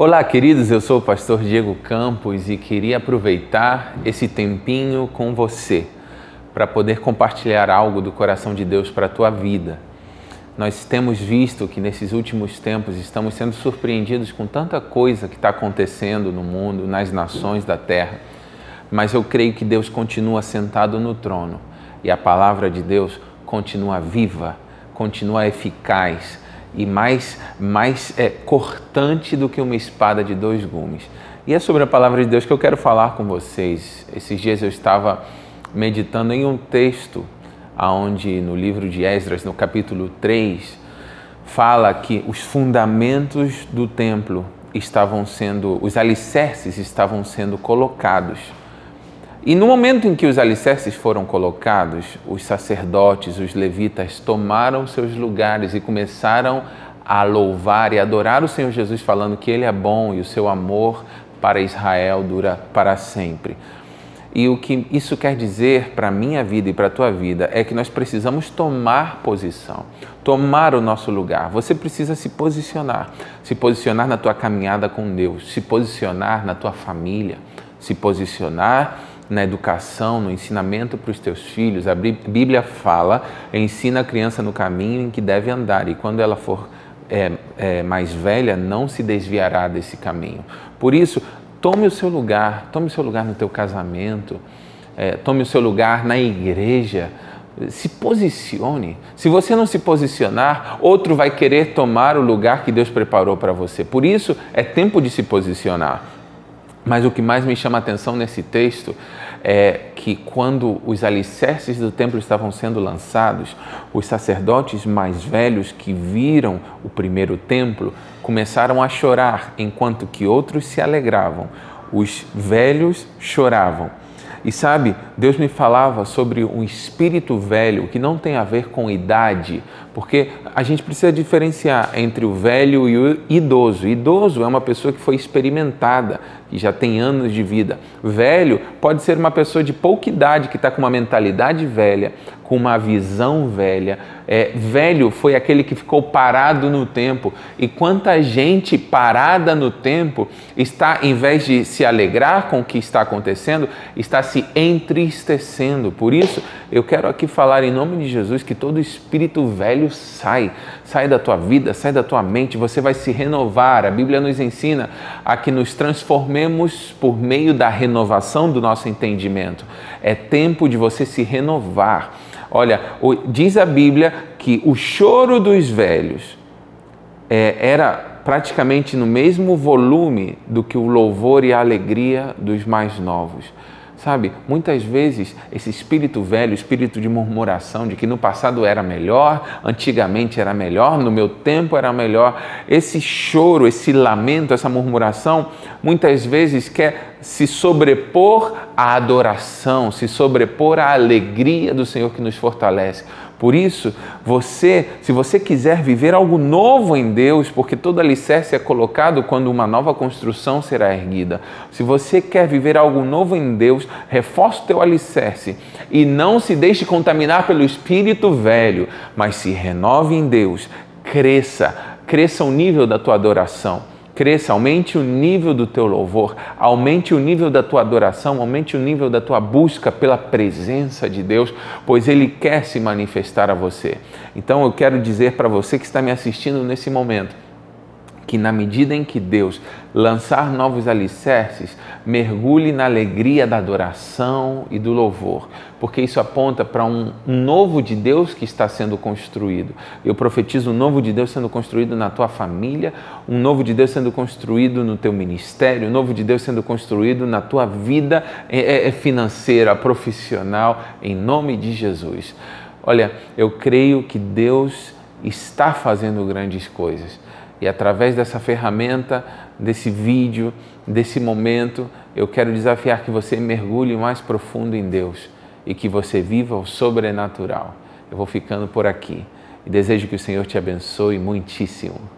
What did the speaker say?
Olá, queridos, eu sou o pastor Diego Campos e queria aproveitar esse tempinho com você para poder compartilhar algo do coração de Deus para a tua vida. Nós temos visto que nesses últimos tempos estamos sendo surpreendidos com tanta coisa que está acontecendo no mundo, nas nações da terra, mas eu creio que Deus continua sentado no trono e a palavra de Deus continua viva, continua eficaz e mais, mais é, cortante do que uma espada de dois gumes. E é sobre a palavra de Deus que eu quero falar com vocês. Esses dias eu estava meditando em um texto aonde no livro de Esdras, no capítulo 3, fala que os fundamentos do templo estavam sendo, os alicerces estavam sendo colocados. E no momento em que os alicerces foram colocados, os sacerdotes, os levitas tomaram seus lugares e começaram a louvar e adorar o Senhor Jesus, falando que Ele é bom e o seu amor para Israel dura para sempre. E o que isso quer dizer para a minha vida e para a tua vida é que nós precisamos tomar posição, tomar o nosso lugar. Você precisa se posicionar, se posicionar na tua caminhada com Deus, se posicionar na tua família, se posicionar na educação, no ensinamento para os teus filhos. A Bíblia fala, ensina a criança no caminho em que deve andar, e quando ela for é, é, mais velha, não se desviará desse caminho. Por isso, tome o seu lugar, tome o seu lugar no teu casamento, é, tome o seu lugar na igreja. Se posicione. Se você não se posicionar, outro vai querer tomar o lugar que Deus preparou para você. Por isso, é tempo de se posicionar. Mas o que mais me chama a atenção nesse texto é que quando os alicerces do templo estavam sendo lançados, os sacerdotes mais velhos que viram o primeiro templo começaram a chorar, enquanto que outros se alegravam. Os velhos choravam. E sabe, Deus me falava sobre um espírito velho que não tem a ver com idade, porque a gente precisa diferenciar entre o velho e o idoso. Idoso é uma pessoa que foi experimentada, que já tem anos de vida. Velho pode ser uma pessoa de pouca idade que está com uma mentalidade velha, com uma visão velha. É, velho foi aquele que ficou parado no tempo. E quanta gente parada no tempo está, em vez de se alegrar com o que está acontecendo, está se entristecendo. Por isso, eu quero aqui falar em nome de Jesus que todo espírito velho sai, sai da tua vida, sai da tua mente, você vai se renovar. A Bíblia nos ensina a que nos transformemos por meio da renovação do nosso entendimento. É tempo de você se renovar. Olha, diz a Bíblia que o choro dos velhos é, era praticamente no mesmo volume do que o louvor e a alegria dos mais novos. Sabe, muitas vezes esse espírito velho, espírito de murmuração, de que no passado era melhor, antigamente era melhor, no meu tempo era melhor, esse choro, esse lamento, essa murmuração, muitas vezes quer se sobrepor à adoração, se sobrepor à alegria do Senhor que nos fortalece. Por isso, você, se você quiser viver algo novo em Deus, porque todo alicerce é colocado quando uma nova construção será erguida. Se você quer viver algo novo em Deus, reforce o teu alicerce e não se deixe contaminar pelo espírito velho, mas se renove em Deus, cresça, cresça o nível da tua adoração cresça, aumente o nível do teu louvor, aumente o nível da tua adoração, aumente o nível da tua busca pela presença de Deus, pois Ele quer se manifestar a você. Então eu quero dizer para você que está me assistindo nesse momento, que na medida em que Deus lançar novos alicerces, mergulhe na alegria da adoração e do louvor, porque isso aponta para um novo de Deus que está sendo construído. Eu profetizo um novo de Deus sendo construído na tua família, um novo de Deus sendo construído no teu ministério, um novo de Deus sendo construído na tua vida é, é, é financeira, profissional, em nome de Jesus. Olha, eu creio que Deus está fazendo grandes coisas e através dessa ferramenta, desse vídeo, desse momento, eu quero desafiar que você mergulhe mais profundo em Deus e que você viva o sobrenatural. Eu vou ficando por aqui e desejo que o Senhor te abençoe muitíssimo.